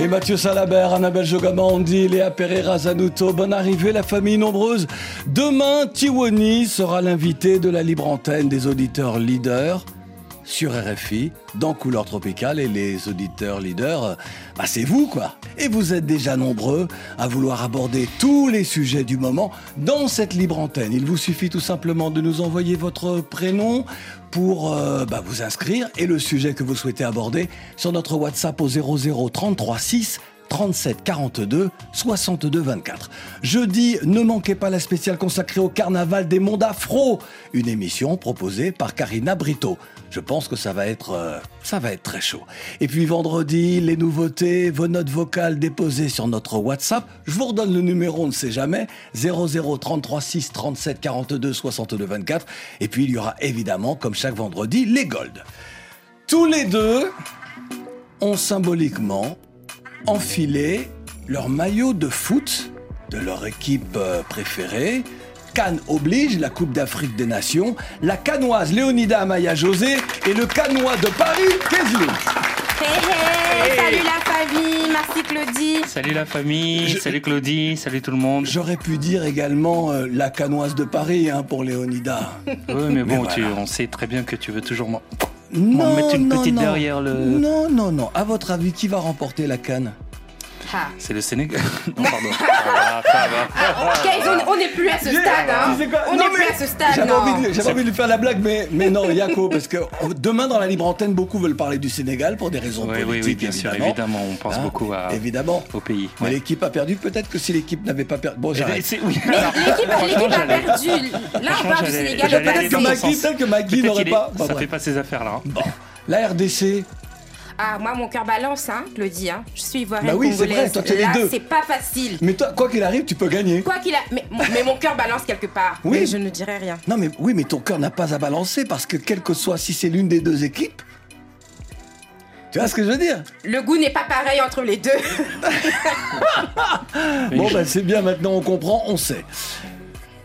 Et Mathieu Salabert, Annabelle Jogamandi, Léa Pereira Zanuto, bonne arrivée, la famille nombreuse. Demain, Tiwoni sera l'invité de la libre antenne des auditeurs leaders sur RFI, dans Couleur Tropicale, et les auditeurs leaders, bah c'est vous quoi. Et vous êtes déjà nombreux à vouloir aborder tous les sujets du moment dans cette libre antenne. Il vous suffit tout simplement de nous envoyer votre prénom pour euh, bah, vous inscrire et le sujet que vous souhaitez aborder sur notre WhatsApp au 00 33 6 37 42 62 24. Jeudi, ne manquez pas la spéciale consacrée au carnaval des mondes afro, une émission proposée par Karina Brito. Je pense que ça va être euh, ça va être très chaud. Et puis vendredi, les nouveautés, vos notes vocales déposées sur notre WhatsApp. Je vous redonne le numéro, on ne sait jamais, 00 33 6 37 42 62 24. Et puis il y aura évidemment, comme chaque vendredi, les golds. Tous les deux ont symboliquement enfilé leur maillot de foot de leur équipe euh, préférée. Cannes oblige, la Coupe d'Afrique des Nations, la canoise Léonida Amaya José et le canois de Paris. Hey, hey, salut la famille, merci Claudie. Salut la famille, Je- salut Claudie, salut tout le monde. J'aurais pu dire également euh, la canoise de Paris hein, pour Léonida. Oui, mais bon, Mais tu, on sait très bien que tu veux toujours m'en Non, mettre une non, petite non. derrière le- Non, non, non. À votre avis, qui va remporter la canne? C'est le Sénégal. Non, pardon. Ça va, ça va. Ah, ok, on- on n'est plus à ce stade. Hein. Quoi? On Non, n'est plus mais à ce stade. J'avais non. envie, de, j'avais envie de lui faire la blague, mais, mais non, Yako, parce que demain dans la libre antenne, beaucoup veulent parler du Sénégal pour des raisons Oui, oui, politiques. oui, bien sûr, évidemment. évidemment, on pense Hein, beaucoup à, Évidemment. au pays. Mais ouais. l'équipe a perdu. Peut-être que si l'équipe n'avait pas perdu. Bon, j'arrête. c'est- oui. Mais Alors, l'équipe franchement, l'équipe a j'allais- perdu. Là, on parle du j'allais- Sénégal. j'allais le aller Peut-être que dans. Magui, sens. peut-être que Magui Peut-être n'aurait qu'il est- pas. Bah, Ça bref. fait pas ces affaires-là. hein. Bon. La RDC, Ah, moi, mon cœur balance, hein, Claudie. Hein. Je suis ivoirienne Bah oui, c'est vrai, congolaise. toi, les Là, deux. c'est pas facile. mais toi, quoi qu'il arrive, tu peux gagner. Quoi qu'il a. Mais, mais mon cœur balance quelque part. Oui. Mais je ne dirai rien. Non, mais oui, mais ton cœur n'a pas à balancer parce que quel que soit si c'est l'une des deux équipes. Tu vois ce que je veux dire? Le goût n'est pas pareil entre les deux. Bon, ben c'est bien, maintenant on comprend, on sait.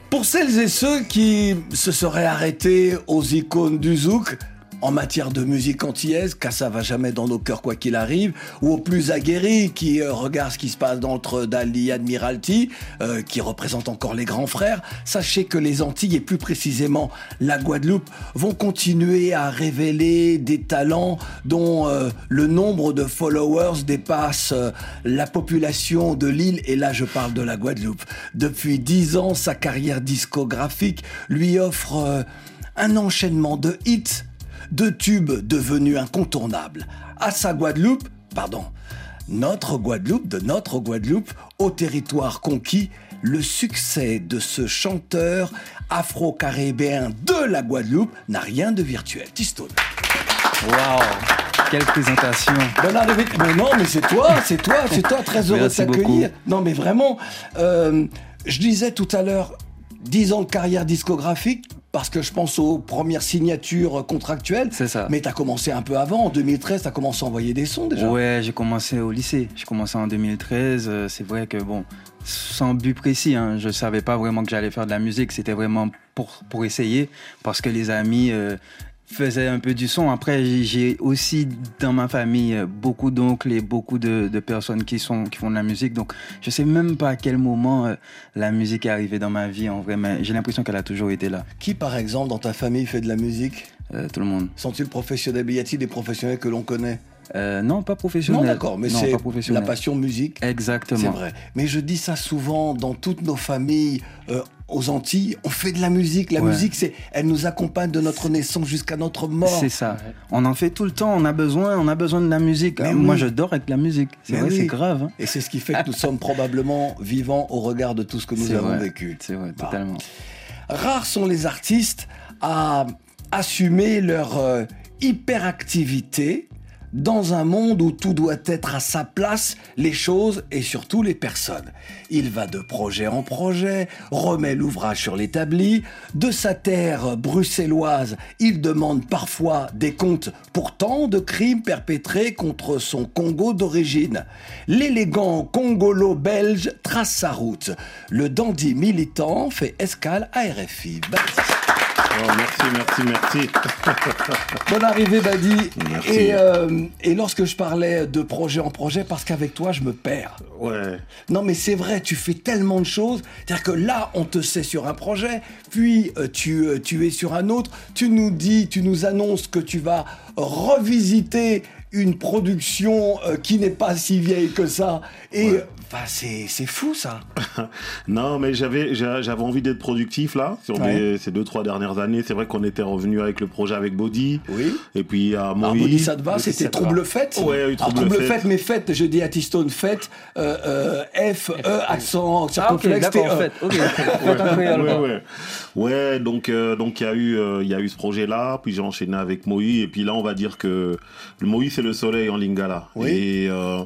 Pour celles et ceux qui se seraient arrêtés aux icônes du zouk, en matière de musique antillaise, car ça va jamais dans nos cœurs quoi qu'il arrive, ou aux plus aguerris qui euh, regardent ce qui se passe entre Dali Admiralty, euh, qui représentent encore les grands frères, sachez que les Antilles, et plus précisément la Guadeloupe, vont continuer à révéler des talents dont euh, le nombre de followers dépasse euh, la population de l'île, et là je parle de la Guadeloupe. Depuis dix ans, sa carrière discographique lui offre euh, un enchaînement de hits, de tubes devenus incontournables. À sa Guadeloupe, pardon, notre Guadeloupe, de notre Guadeloupe, au territoire conquis, le succès de ce chanteur afro-caribéen de la Guadeloupe n'a rien de virtuel. Tistone. Waouh Quelle présentation de Vic- mais non, mais c'est toi, c'est toi, c'est toi, très heureux Merci de t'accueillir. Non, mais vraiment, euh, je disais tout à l'heure, 10 ans de carrière discographique, parce que je pense aux premières signatures contractuelles. C'est ça. Mais tu as commencé un peu avant, en 2013, tu as commencé à envoyer des sons déjà. Ouais, j'ai commencé au lycée. J'ai commencé en 2013. euh, C'est vrai que, bon, sans but précis, hein, je savais pas vraiment que j'allais faire de la musique. C'était vraiment pour, pour essayer, parce que les amis euh, faisaient un peu du son. Après, j'ai- aussi dans ma famille beaucoup d'oncles et beaucoup de, de personnes qui, sont, qui font de la musique. Donc, je sais même pas à quel moment euh, la musique est arrivée dans ma vie, en vrai, mais j'ai l'impression qu'elle a toujours été là. Qui, par exemple, dans ta famille fait de la musique? Euh, tout le monde. Sont-ils professionnels? Y a-t-il des professionnels que l'on connaît? Euh, non, pas professionnel. Non, d'accord, mais c'est la passion musique. Exactement. C'est vrai. Mais je dis ça souvent dans toutes nos familles euh, aux Antilles. On fait de la musique. La Ouais. musique, c'est, elle nous accompagne de notre naissance jusqu'à notre mort. C'est ça. On en fait tout le temps. On a besoin, on a besoin de la musique. Mais Moi, oui. je dors avec la musique. C'est vrai, oui. c'est grave. hein. Et c'est ce qui fait que nous sommes probablement vivants au regard de tout ce que nous avons vrai. vécu. C'est vrai, Bah. totalement. Rares sont les artistes à assumer leur euh, hyperactivité dans un monde où tout doit être à sa place, les choses et surtout les personnes. Il va de projet en projet, remet l'ouvrage sur l'établi, de sa terre bruxelloise, il demande parfois des comptes pour tant de crimes perpétrés contre son Congo d'origine. L'élégant congolo-belge trace sa route. Le dandy militant fait escale à RFI. Oh, merci, merci, merci. Bonne arrivée, Badi. Merci. Et, euh, et lorsque je parlais de projet en projet, parce qu'avec toi, je me perds. Ouais. Non, mais c'est vrai, tu fais tellement de choses. C'est-à-dire que là, on te sait sur un projet, puis euh, tu, euh, tu es sur un autre. Tu nous dis, tu nous annonces que tu vas revisiter une production euh, qui n'est pas si vieille que ça. Et Ouais. Enfin, c'est c'est fou, ça. Non, mais j'avais j'a- j'avais envie d'être productif là sur Ouais. ces deux trois dernières années. C'est vrai qu'on était revenu avec le projet avec Body. Oui. Et puis à Moïse. Body, ça te va? Body, C'était Trouble. Fête? Ouais, oui, Alors, Trouble, Trouble Fête. Fête, mais Fête, je dis à T-Stone Fête, euh, euh, F, E, accent Ah, ok, circonflexe, d'accord, T, en E. fait. Ok, Faites un créole, ouais, ouais. Ouais, donc euh, donc il y a eu euh, il y a eu ce projet là, puis j'ai enchaîné avec Moïse et puis là on va dire que le Moïse c'est le soleil en lingala. Oui. Et euh,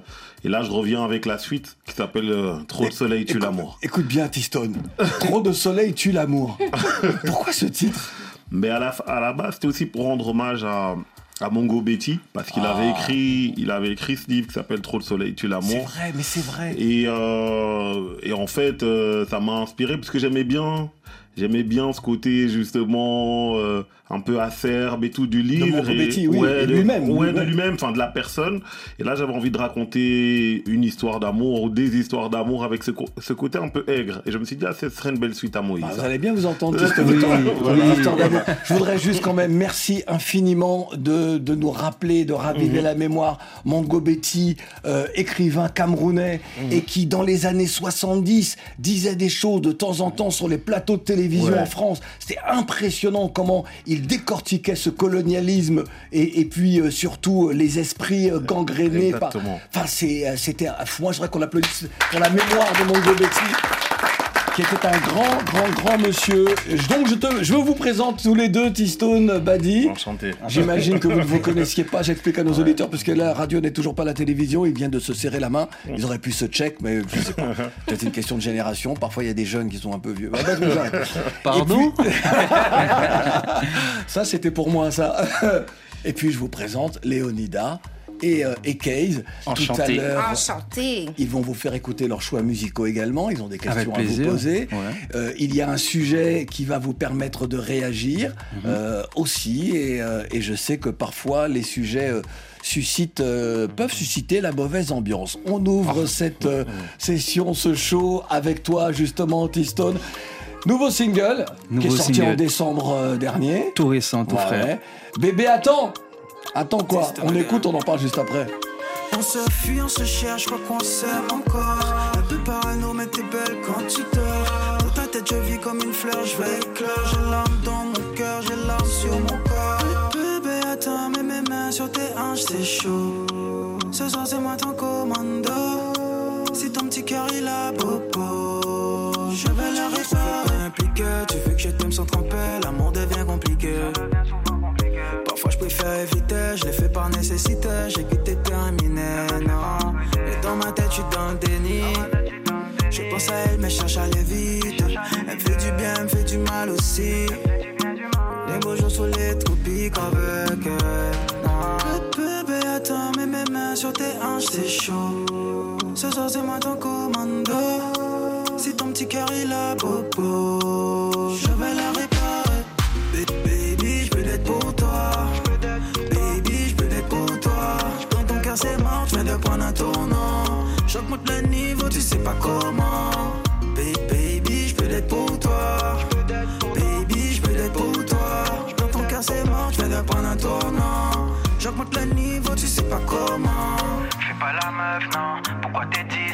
et là je reviens avec la suite qui s'appelle euh, Trop de soleil tue l'amour. Écoute bien, T-Stone. Trop de soleil tue l'amour. Pourquoi ce titre? Mais à la à la base c'était aussi pour rendre hommage à à Mongo Betty parce qu'il Ah. avait écrit il avait écrit ce livre qui s'appelle Trop de soleil tue C'est l'amour. vrai, mais c'est vrai. Et, euh, et en fait, euh, ça m'a inspiré parce que j'aimais bien, j'aimais bien ce côté justement euh, un peu acerbe et tout du livre. Et- Betty, oui, ouais, et de- lui-même, Ouais, de lui-même. enfin de la personne. Et là, j'avais envie de raconter une histoire d'amour ou des histoires d'amour avec ce, ce côté un peu aigre. Et je me suis dit, ah, ce serait une belle suite à Moïse. Bah, vous allez bien vous entendre, Oui, oui, voilà. Je voudrais juste quand même merci infiniment de, de nous rappeler, de raviver Mhm. la mémoire. Mango Betty, euh, écrivain camerounais, Mhm. et qui dans les années 70 disait des choses de temps en temps sur les plateaux de télévision Ouais. en France. C'était impressionnant comment il décortiquait ce colonialisme et, et puis euh, surtout euh, les esprits euh, gangrénés. par- Exactement. Enfin, euh, c'était. Moi, je voudrais qu'on applaudisse pour la mémoire de Mongo Betty qui était un grand, grand, grand monsieur. Donc, je, te, je vous présente tous les deux, T-Stone, Badi. Enchanté. J'imagine que vous ne vous connaissiez pas, j'explique à nos auditeurs, puisque la radio n'est toujours pas la télévision, ils viennent de se serrer la main. Ils auraient pu se check, mais je sais pas. Peut-être une question de génération. Parfois, il y a des jeunes qui sont un peu vieux. Ah, bah. Pardon puis- Ça, c'était pour moi, ça. Et puis, je vous présente Léonida et, euh, et Case. Tout à Enchanté. l'heure, Enchanté. ils vont vous faire écouter leurs choix musicaux également. Ils ont des questions à vous poser. Ouais. Euh, il y a un sujet qui va vous permettre de réagir Mhm. euh, aussi. Et, euh, et je sais que parfois les sujets euh, suscitent, euh, peuvent susciter la mauvaise ambiance. On ouvre cette euh, session, ce show avec toi justement, T-Stone. Nouveau single qui est sorti single. en décembre euh, dernier. Tout récent, tout Ouais, frais. Bébé, attends Attends quoi On écoute, on en parle juste après. On se fuit, on se cherche, je crois qu'on s'aime encore. Un peu parano, mais t'es belle quand tu dors. Dans ta tête, je vis comme une fleur, je vais éclore. J'ai l'âme dans mon cœur, j'ai l'âme sur mon corps. Bébé, attends, mets mes mains sur tes hanches, c'est chaud. Ce soir, c'est moi ton commando. Si ton petit cœur il a popo, je vais la réparer. Impliqué, tu veux que je t'aime sans tromper, l'amour devient compliqué. Je l'ai fait par nécessité, j'ai quitté terminé, non. Et dans ma tête, je suis déni. Je pense à elle, mais je cherche à aller vite. Elle me fait du bien, elle me fait du mal aussi. Les beaux jours sous les tropiques avec elle. non. Bébé, attends, mets mes mains sur tes hanches, c'est chaud. Ce soir, c'est moi ton commando. Si ton petit cœur il a popo, de prendre un tournant. J'augmente le niveau, tu sais pas comment. Ba- Baby, je peux l'être pour toi. Baby, je peux l'être pour toi. Dans ton cœur, c'est mort, je viens de prendre un tournant. J'augmente le niveau, tu sais pas comment. Fais pas la meuf, non, pourquoi t'es distante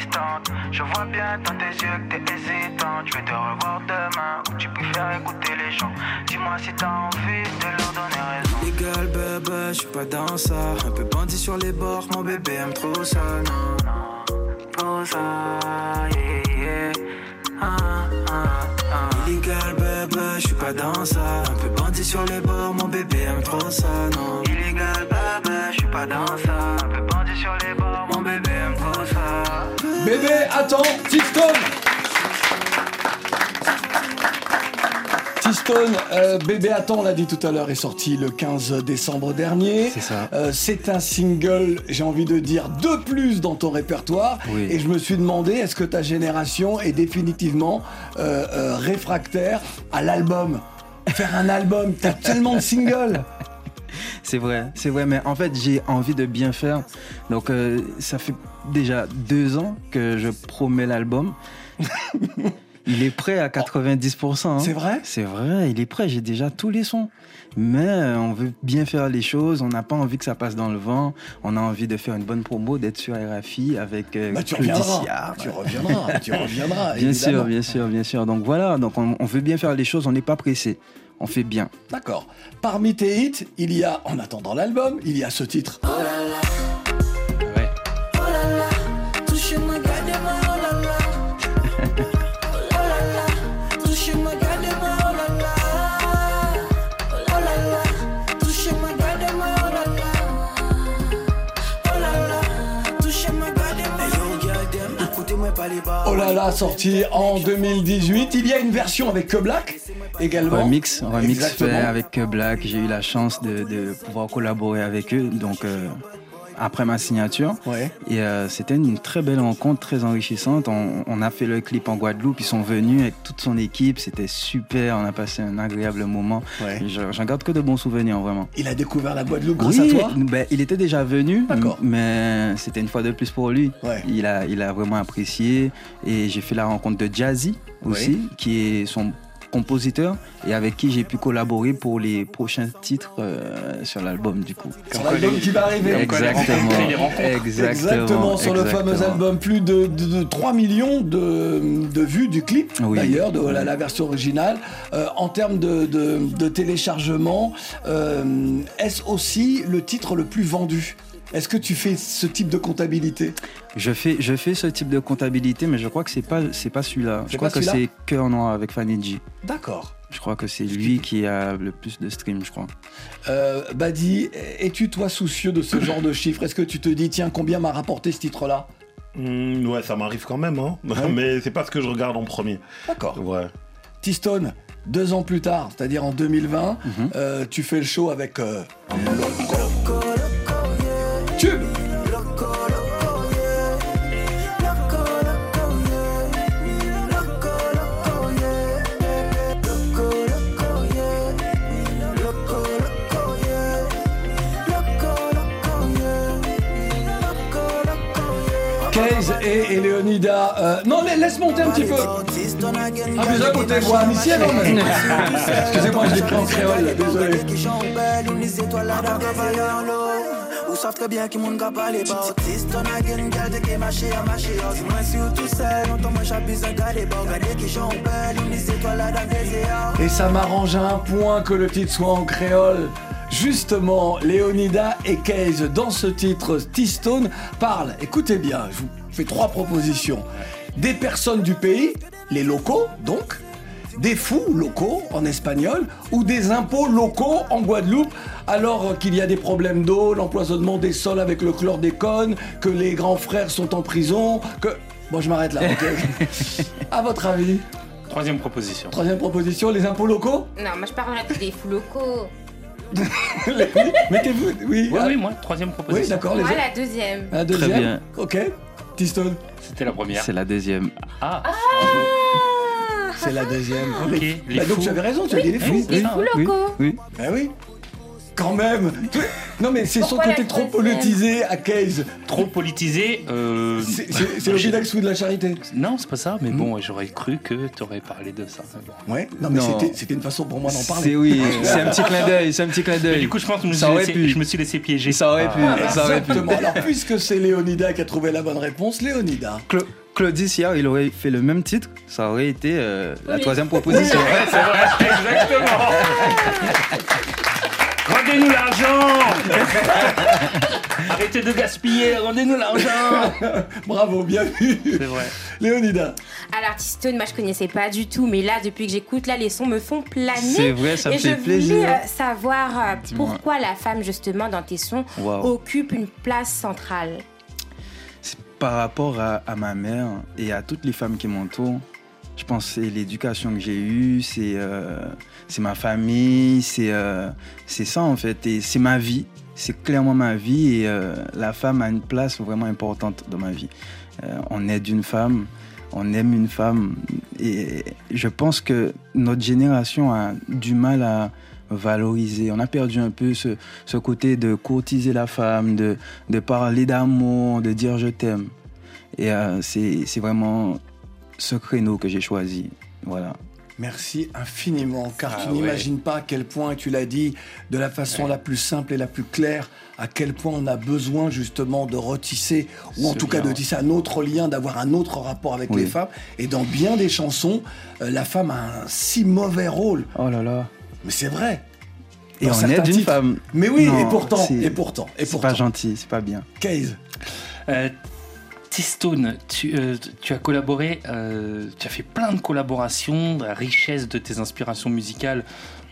Je vois bien dans tes yeux que t'es hésitante Je vais te revoir demain, ou tu préfères écouter les gens Dis-moi si t'as envie de leur donner raison Illégal, bébé, je suis pas dans ça. Un peu bandit sur les bords, mon bébé aime trop ça, non. Trop ça, yeah, yeah. Ah, ah, ah. Illégal, bébé, je je suis pas dans ça. Un peu bandit sur les bords, mon bébé aime trop ça, non. Illégal, bébé, je suis pas dans ça. Un peu bandit sur les bords, mon bébé aime trop ça. Bébé, attends, T-Stone T-Stone, euh, Bébé Attends, on l'a dit tout à l'heure, est sorti le 15 décembre dernier. C'est ça. Euh, c'est un single, j'ai envie de dire, de plus dans ton répertoire. Oui. Et je me suis demandé, est-ce que ta génération est définitivement euh, réfractaire à l'album? Faire un album, t'as tellement de singles C'est vrai, c'est vrai, mais en fait j'ai envie de bien faire. Donc euh, ça fait déjà deux ans que je promets l'album. Il est prêt à 90%. hein. C'est vrai? C'est vrai, il est prêt, j'ai déjà tous les sons. Mais euh, on veut bien faire les choses, on n'a pas envie que ça passe dans le vent, on a envie de faire une bonne promo, d'être sur RFI avec euh, Bah, tu Claudie reviendras, tu reviendras, tu reviendras. Bien sûr, bien sûr, bien sûr. Donc voilà, donc on, on veut bien faire les choses, on n'est pas pressé. On fait bien. D'accord. Parmi tes hits, il y a, en attendant l'album, il y a ce titre. Ouais. Oh là là, sorti en 2018. Il y a une version avec Que Black également. Remix, remix fait avec Black. J'ai eu la chance de, de pouvoir collaborer avec eux. Donc euh, après ma signature. Ouais. Et euh, c'était une très belle rencontre, très enrichissante. On, on a fait le clip en Guadeloupe. Ils sont venus avec toute son équipe. C'était super. On a passé un agréable moment. Ouais. J'en garde que de bons souvenirs, vraiment. Il a découvert la Guadeloupe grâce oui, à toi? ben, il était déjà venu, mais c'était une fois de plus pour lui. Ouais. Il, a, il a vraiment apprécié. Et j'ai fait la rencontre de Jazzy aussi, qui est son compositeur et avec qui j'ai pu collaborer pour les prochains titres euh, sur l'album du coup. Sur l'album qui va arriver. Exactement. Exactement, Exactement. sur le fameux album, plus de, de- de 3 millions de, de vues du clip, Oui. d'ailleurs, de la, la version originale. Euh, en termes de, de- de téléchargement, euh, est-ce aussi le titre le plus vendu Est-ce que tu fais ce type de comptabilité? Je fais, je fais ce type de comptabilité, mais je crois que c'est pas, c'est pas celui-là. Je crois que c'est Cœur Noir avec Fanny G. D'accord. Je crois que c'est lui qui a le plus de streams, je crois. Euh, Badi, es-tu toi soucieux de ce genre de chiffres? Est-ce que tu te dis, tiens, combien m'a rapporté ce titre-là? Hmm, ouais, ça m'arrive quand même, hein. mais c'est pas ce que je regarde en premier. D'accord. Ouais. T-Stone, deux ans plus tard, c'est-à-dire en 2020, Mhm. euh, tu fais le show avec euh, Loco. Et, et Leonida. euh, non, la- laisse monter un petit peu. Ah, mais à côté, moi, Michel, non, mais- Excusez-moi, je l'ai pris en créole, désolé. Ou savent très bien qui moun ka pale ba Tiston again, gal de ke mache a mache a Si mwen si ou tout seul, longtemps moi j'abuse un gade ba Gade ki jan belle, ou ni étoiles là dans les airs Et ça m'arrange à un point que le titre soit en créole. Justement, Léonida et Case, dans ce titre, T-Stone parlent, écoutez bien, je vous fais trois propositions. Des personnes du pays, les locaux donc, des fous locaux en espagnol, ou des impôts locaux en Guadeloupe, alors qu'il y a des problèmes d'eau, l'empoisonnement des sols avec le chlordécone, que les grands frères sont en prison, que... Bon, je m'arrête là, ok À votre avis? Troisième proposition. Troisième proposition, les impôts locaux? Non, moi je parlerai des fous locaux. Mettez-vous, oui. Oui, oui, moi, troisième proposition. Oui, d'accord, les Moi la deuxième. La deuxième. bien. Ok. C'était la première. C'est la deuxième. Ah, C'est la deuxième. ok. Les- Bah, donc fous. j'avais raison, tu as dit les fous. Les fous oui, locaux. oui. Bah oui. Quand même. Non mais c'est son côté trop politisé à Case. Trop politisé. euh, C'est- C'est c'est le Gidax ou de la charité. Non, c'est pas ça, mais bon, j'aurais cru que tu aurais parlé de ça. Ouais. Non mais c'était- une façon pour moi d'en C'est parler. oui, c'est un petit clin d'œil, c'est un petit clin d'œil. du coup, je pense que je me Ça suis, aurait laissé, pu. je me suis laissé piéger. Ça aurait pu, Ah. ça aurait pu. Exactement. Alors puisque c'est Léonida qui a trouvé la bonne réponse, Léonida. Cla- Claudie Siard, il aurait fait le même titre, ça aurait été euh, la Oui. troisième proposition. C'est vrai, exactement. Rendez-nous l'argent Arrêtez de gaspiller, rendez-nous l'argent Bravo, bien vu. C'est vrai. Léonida. Alors, T-Stone, moi je connaissais pas du tout, mais là, depuis que j'écoute, là, les sons me font planer. C'est vrai, ça me Et fait je plaisir. voulais euh, savoir euh, pourquoi la femme, justement, dans tes sons, Wow. occupe une place centrale? par rapport à, à ma mère et à toutes les femmes qui m'entourent, je pense que c'est l'éducation que j'ai eue, c'est euh, ma famille, c'est euh, c'est ça en fait, et c'est ma vie, c'est clairement ma vie et euh, la femme a une place vraiment importante dans ma vie. On aide une femme, on aime une femme et je pense que notre génération a du mal à valoriser. On a perdu un peu ce, côté de courtiser la femme, de, parler d'amour, de dire je t'aime. Et c'est vraiment ce créneau que j'ai choisi. Voilà. Merci infiniment, car Ah tu ouais. n'imagines pas à quel point, tu l'as dit, de la façon la plus simple et la plus claire, à quel point on a besoin justement de retisser, ou en Ce tout cas de tisser un autre lien, d'avoir un autre rapport avec Oui. les femmes. Et dans bien des chansons, euh, la femme a un si mauvais rôle. Oh là là. Mais c'est vrai. Et Dans on certains aide une titres. femme. Mais oui, Non, et pourtant, c'est- et pourtant, et C'est pourtant. pas gentil, c'est pas bien. Case. Euh, T-Stone, tu, euh, tu as collaboré, euh, tu as fait plein de collaborations, la richesse de tes inspirations musicales.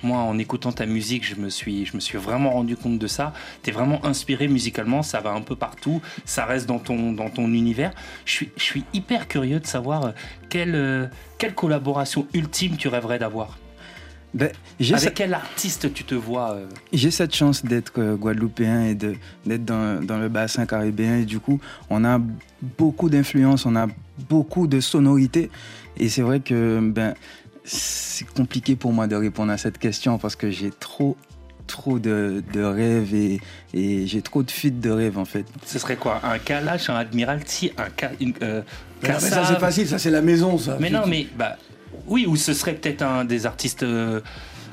Moi, en écoutant ta musique, je me suis, je me suis vraiment rendu compte de ça. Tu es vraiment inspiré musicalement, ça va un peu partout, ça reste dans ton, dans ton univers. Je suis, je suis hyper curieux de savoir euh, quelle, quelle collaboration ultime tu rêverais d'avoir. Ben, j'ai Avec quel artiste tu te vois euh, J'ai cette chance d'être euh, guadeloupéen et de- d'être dans, dans le bassin caribéen. Et du coup, on a beaucoup d'influence, on a beaucoup de sonorités. Et c'est vrai que ben, c'est compliqué pour moi de répondre à cette question parce que j'ai trop, trop de, de rêves et, et j'ai trop de fuites de rêves en fait. Ce serait quoi Un Kalash, un Admiralty, un une, euh, ça c'est facile, ça c'est la maison, ça. Mais non, mais bah oui, ou ce serait peut-être un des artistes euh,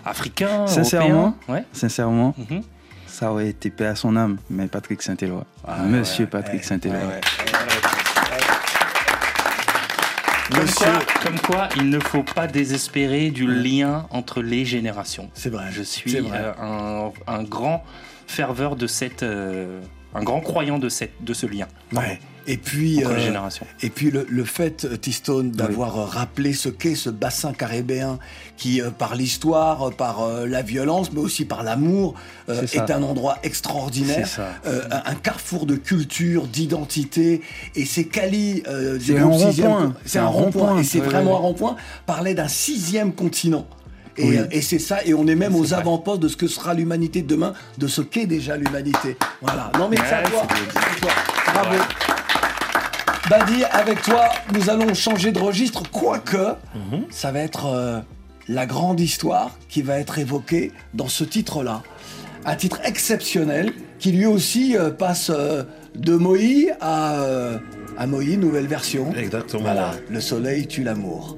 africains, Sincèrement, européens. Ouais. sincèrement, Mhm. ça aurait été paix à son âme, mais Patrick Saint-Éloi. Ah, Monsieur ouais, Patrick ouais, Saint-Éloi. ouais, ouais. Comme Monsieur- quoi, comme quoi, il ne faut pas désespérer du lien entre les générations. C'est vrai. Je suis vrai. euh, un, un grand ferveur de cette, euh, un grand croyant de cette, de ce lien Ouais. Et puis, euh, et puis le, le fait, euh, T-Stone, d'avoir euh, rappelé ce qu'est ce bassin caribéen qui, euh, par l'histoire, par euh, la violence, mais aussi par l'amour, est un endroit extraordinaire, un, carrefour de culture, d'identité. Et c'est Cali, C'est un rond-point. C'est un rond-point. Et c'est vraiment un rond-point, parlait d'un sixième continent. Et, Oui. et c'est ça, et on est même aux avant-postes de ce que sera l'humanité demain, de ce qu'est déjà l'humanité. Voilà. Non mais c'est à toi. bien dit. C'est à toi. Bravo. Badi, avec toi, nous allons changer de registre, quoique ça va être euh, la grande histoire qui va être évoquée dans ce titre-là. Un titre exceptionnel qui lui aussi euh, passe euh, de Moïse à, à Moïse, nouvelle version. Exactement. Voilà, le soleil tue l'amour.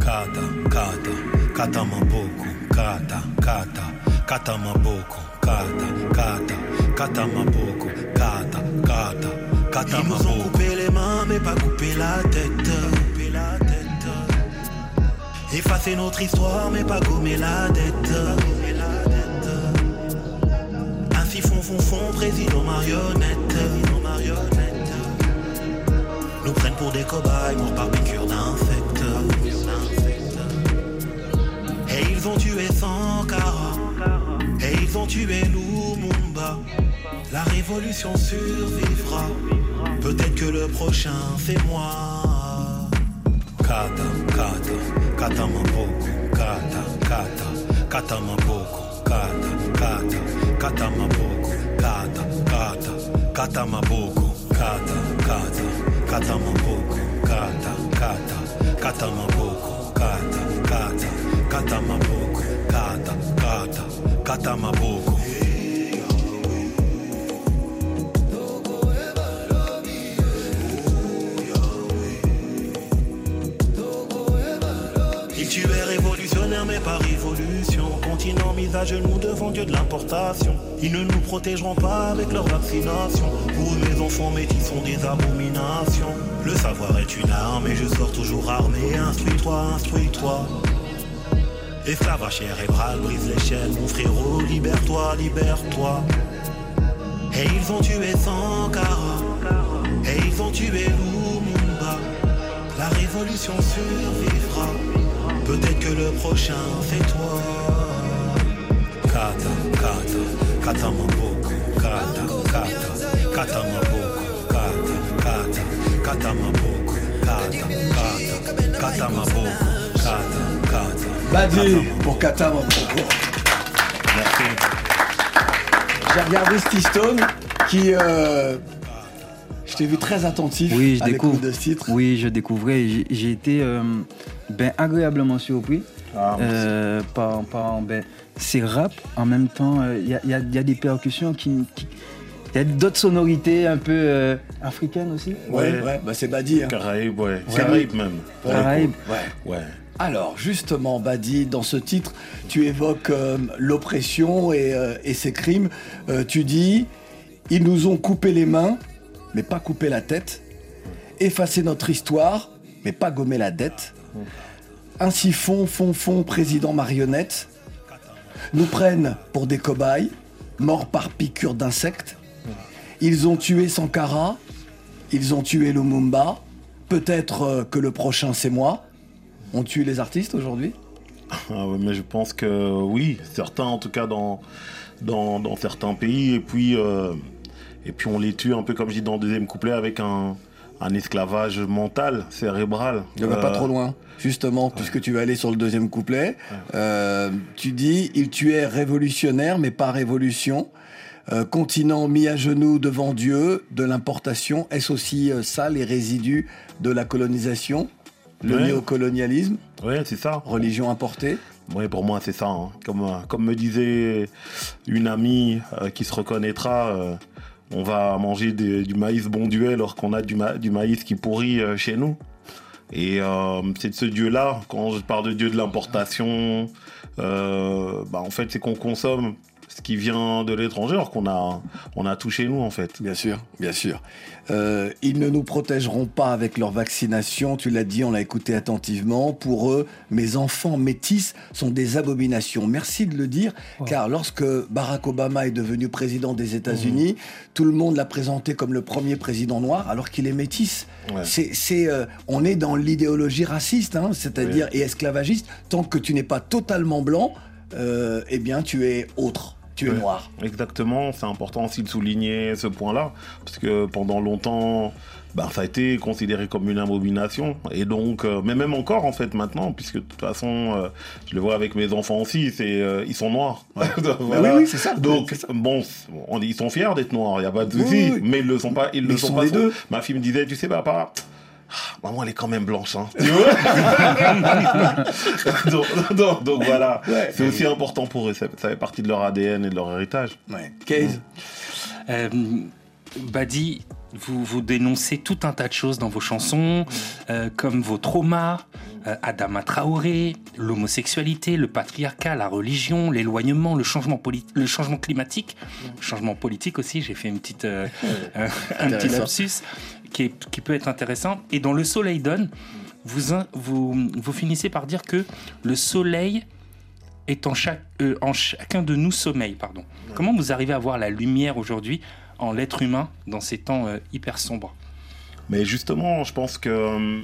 Kata, kata, kata maboko, kata, kata, kata maboko, kata, kata, kata maboko, kata, kata, kata Ils nous ont coupé les mains mais pas coupé la tête. Coupé la tête. Effacer notre histoire mais pas gommer la dette. Gommer la dette. Ainsi fond président marionnette. Président marionnette. Nous prennent pour des cobayes, morts par piqûre d'insectes. Et ils ont tué Sankara. Et ils ont tué Lumumba. La révolution survivra. Peut-être que le prochain c'est moi. Kata, kata, kata maboko, kata, kata, kata maboko, kata, kata, kata maboko, kata, kata, kata maboko, kata, kata, kata maboko, kata, kata, kata maboko, kata, kata, kata maboko, kata, kata, kata maboko. Mais par révolution Continent mis à genoux devant Dieu de l'importation. Ils ne nous protégeront pas avec leur vaccination. Pour mes enfants métis sont des abominations. Le savoir est une arme et je sors toujours armé. Instruis-toi, instruis-toi. Esclave cérébral, brise l'échelle, mon frérot, libère-toi, libère-toi. Et ils ont tué Sankara, et ils ont tué Lumumba. La révolution survivra, peut-être que le prochain c'est toi. Kata, kata, kata maboko, kata, kata, kata maboko, kata, kata, kata maboko, kata, kata, kata maboko, kata, kata. Badi pour Kata Mapoko. J'ai regardé Stone qui. euh, je t'ai vu très attentif Oui, je à l'écoute découvre. de ce titre. Oui, je découvrais. J'ai- été euh, ben, agréablement surpris. Ah. Euh, par, par, ben, ces rap, en même temps, euh, il y, a, y a- y a des percussions qui. Il y a d'autres sonorités un peu euh, africaines aussi. Ouais, ouais, bah c'est Badi. hein. Caraïbes, ouais. Ouais. Caraïbes même. Caraïbes. Ouais. Ouais. Alors, justement, Badi, dans ce titre, tu évoques euh, l'oppression et, euh, et ses crimes. Euh, tu dis Ils nous ont coupé les mains, mais pas coupé la tête. Effacé notre histoire, mais pas gommé la dette. Ainsi font, font, font, président marionnette. Nous prennent pour des cobayes, morts par piqûre d'insectes. Ils ont tué Sankara, ils ont tué Lumumba. Peut-être euh, que le prochain c'est moi. On tue les artistes aujourd'hui? Ah mais je pense que oui, certains en tout cas dans certains pays, et puis, euh, et puis on les tue un peu comme je dis dans le deuxième couplet avec un, un esclavage mental, cérébral. Ne va pas Euh, trop loin. Justement, puisque tu vas aller sur le deuxième couplet, euh, tu dis il tuait révolutionnaire mais pas révolution. Euh, continent mis à genoux devant Dieu de l'importation. Est-ce aussi ça les résidus de la colonisation, le Ouais. néocolonialisme, Ouais, c'est ça. religion importée Oui, pour moi, c'est ça. hein. Comme, comme me disait une amie qui se reconnaîtra, on va manger du maïs bon duel alors qu'on a du maïs qui pourrit euh, chez nous. Et euh, c'est de ce Dieu-là, quand je parle de Dieu de l'importation, euh, bah, en fait, c'est qu'on consomme ce qui vient de l'étranger alors qu'on a, on a tout chez nous, en fait. Bien sûr, bien sûr. Euh, ils ne nous protégeront pas avec leur vaccination, tu l'as dit, on l'a écouté attentivement. Pour eux, mes enfants métis sont des abominations. Merci de le dire, car lorsque Barack Obama est devenu président des États-Unis, tout le monde l'a présenté comme le premier président noir, alors qu'il est métis. Ouais. C'est, c'est, euh, on est dans l'idéologie raciste, hein, c'est-à-dire et esclavagiste. Tant que tu n'es pas totalement blanc, euh, eh bien, tu es autre, tu es Ouais. noir. Exactement, c'est important aussi de souligner ce point-là, parce que pendant longtemps, bah, ça a été considéré comme une abomination, et donc, euh, mais même encore en fait maintenant, puisque de toute façon, euh, je le vois avec mes enfants aussi, c'est euh, ils sont noirs. Oui, oui, c'est ça, Donc ça. bon, on- ils sont fiers d'être noirs, il y a pas de Oui, souci, oui. mais ils le sont pas, ils Mais le ils sont sont pas. les deux. Ma fille me disait, tu sais papa. Ah, Maman, elle est quand même blanche, hein. Tu vois donc, donc- donc voilà, Ouais. c'est aussi important pour eux, ça, ça fait partie de leur ADN et de leur héritage. Ouais. Case. Euh, Badi, vous, vous dénoncez tout un tas de choses dans vos chansons, euh, comme vos traumas, euh, Adama Traoré, l'homosexualité, le patriarcat, la religion, l'éloignement, le changement, le changement climatique, changement politique aussi. J'ai fait une petite, euh, euh, un petit lapsus qui, est- qui peut être intéressant. Et dans Le Soleil donne, vous, vous, vous finissez par dire que le soleil est en, chaque, euh, en chacun de nous sommeil. Pardon. Comment vous arrivez à voir la lumière aujourd'hui en l'être humain dans ces temps euh, hyper sombres? Mais justement, je pense que euh,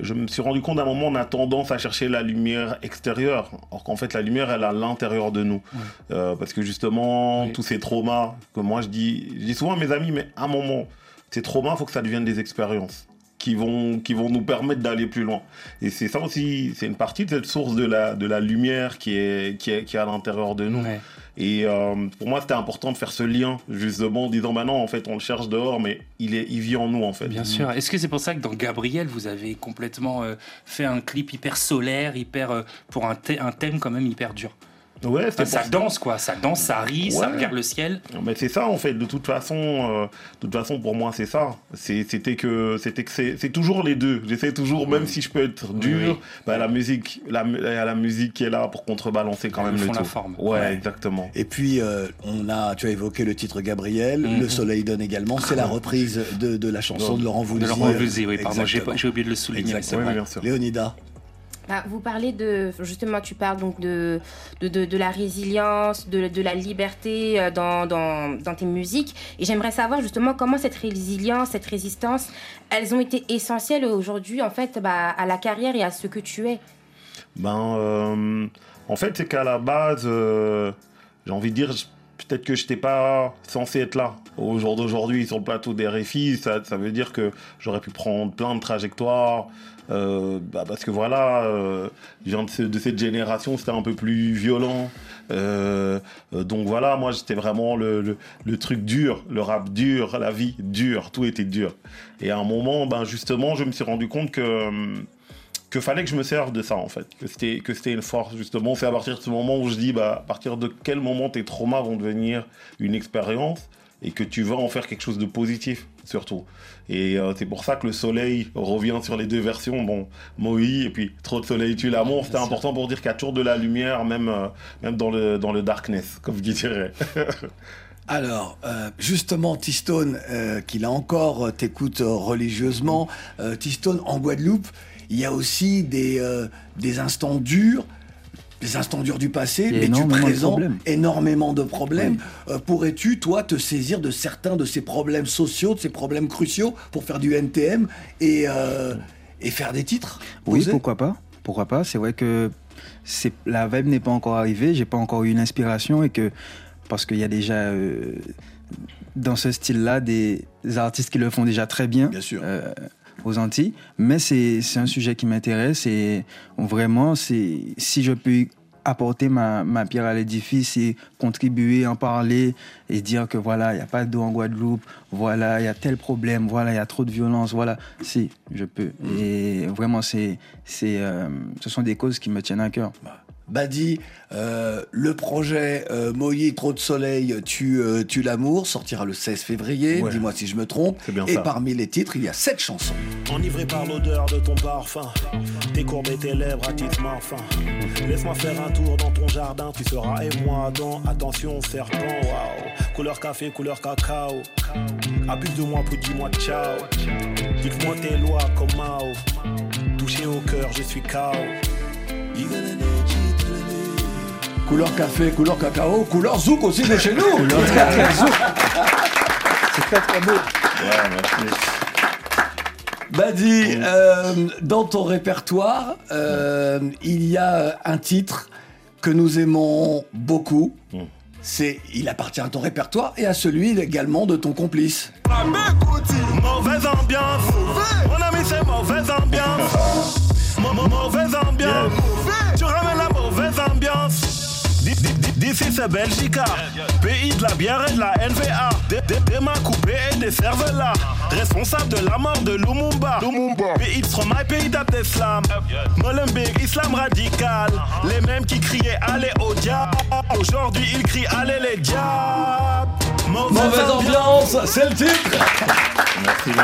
je me suis rendu compte à un moment, on a tendance à chercher la lumière extérieure, alors qu'en fait, la lumière, elle est à l'intérieur de nous. Parce que justement, Oui. tous ces traumas, que moi je dis, je dis souvent à mes amis, mais à un moment, ces traumas, il faut que ça devienne des expériences qui vont, qui vont nous permettre d'aller plus loin. Et c'est ça aussi, c'est une partie de cette source de la, de la lumière qui est, qui est, qui est à l'intérieur de nous. Ouais. Et euh, pour moi, c'était important de faire ce lien, justement, en disant, bah non, en fait, on le cherche dehors, mais il, est, il vit en nous, en fait. Bien sûr. Est-ce que c'est pour ça que dans Gabriel, vous avez complètement euh, fait un clip hyper solaire, hyper euh, pour un thème quand même hyper dur? Ouais, Enfin, Ça danse quoi, ça danse, ça rit, ça regarde le ciel. Mais c'est ça en fait. De toute façon, euh, de toute façon pour moi c'est ça. C'est- C'était que c'était que c'est toujours les deux. J'essaie toujours, même si je peux être dur, oui. bah, la musique, la, mu- il y a la musique qui est là pour contrebalancer quand Ils même le font la forme. Ouais, Ouais. exactement. Et puis, euh, on a, tu as évoqué le titre Gabriel, Mhm. Le Soleil donne également. C'est la reprise de, de la chanson de Laurent De Voulzy. Laurent Voulzy, oui, pardon, j'ai oublié de le souligner. Léonida. Bah, vous parlez de, justement, tu parles donc de, de, de, la résilience, de, de la liberté euh, dans, dans, dans tes musiques. Et j'aimerais savoir justement comment cette résilience, cette résistance, elles ont été essentielles aujourd'hui, en fait, bah, à la carrière et à ce que tu es? Ben, euh, en fait, c'est qu'à la base, euh, j'ai envie de dire, peut-être que je n'étais pas censé être là. Au jour d'aujourd'hui, sur le plateau des RFI, ça, ça veut dire que j'aurais pu prendre plein de trajectoires. Euh, bah, parce que voilà, euh, viens de, ce- de cette génération, c'était un peu plus violent. Euh, euh, donc voilà, moi j'étais vraiment le, truc dur, le rap dur, la vie dure, tout était dur. Et à un moment, ben justement, je me suis rendu compte que fallait que je me serve de ça en fait, que c'était que c'était une force justement. C'est à partir de ce moment où je dis bah à partir de quel moment tes traumas vont devenir une expérience et que tu vas en faire quelque chose de positif? Surtout. Et euh, c'est pour ça que le soleil revient sur les deux versions, bon Moïse et puis trop de soleil tue l'amour. C'était important pour dire qu'il y a toujours de la lumière même euh, même dans le dans le darkness comme qui dirait. Alors, euh, justement, T-Stone, euh, qui là encore t'écoute religieusement, T-Stone, en Guadeloupe, il y a aussi des, des instants durs, des instants durs du passé, mais tu présentes énormément de problèmes. Euh, Pourrais-tu, toi, te saisir de certains de ces problèmes sociaux, de ces problèmes cruciaux pour faire du NTM et, euh, et faire des titres? Oui, pourquoi pas. Pourquoi pas. C'est vrai que la vibe n'est pas encore arrivée, j'ai pas encore eu une inspiration et que parce qu'il y a déjà euh, dans ce style-là des, des artistes qui le font déjà très bien. euh, aux Antilles, mais c'est un sujet qui m'intéresse et vraiment, si je peux apporter ma, ma pierre à l'édifice et contribuer, en parler et dire que voilà, il n'y a pas d'eau en Guadeloupe, voilà, il y a tel problème, voilà, il y a trop de violence, voilà, si, je peux. Et vraiment, c'est, c'est, euh, ce sont des causes qui me tiennent à cœur. Badi, euh, le projet euh, Moïse Trop de Soleil tue, euh, tue l'amour sortira le 16 février, Ouais. dis-moi si je me trompe. bien Et ça. parmi les titres, il y a sept chansons. Enivré par l'odeur de ton parfum, tes courbes et tes lèvres attisent ma faim. Laisse-moi faire un tour dans ton jardin, tu seras et moi dans Attention serpent, waouh. Couleur café, couleur cacao. Abuse de moi, puis dis-moi ciao. Dites-moi tes lois comme Mao. Touché au cœur, je suis KO. Couleur café, couleur cacao, couleur zouk aussi de chez nous. Couleur Très, très zouk. C'est très très beau. Badi, euh, dans ton répertoire, euh, il y a un titre que nous aimons beaucoup. C'est, il appartient à ton répertoire et à celui également de ton complice. Mauvaise ambiance. Mon ami, c'est mauvaise ambiance. Mau- mau- Mauvaise ambiance. Tu ramènes la mauvaise ambiance. Di- di- di- D'ici c'est Belgica, pays de la bière et de la NVA, des, des, des mains coupées et des cervelas, responsable de la mort de Lumumba, pays de Stromae, pays d'Abdeslam, Molenbeek, islam radical, les mêmes qui criaient allez au diable, aujourd'hui ils crient allez les diables. Mauvaise ambiance, c'est le titre.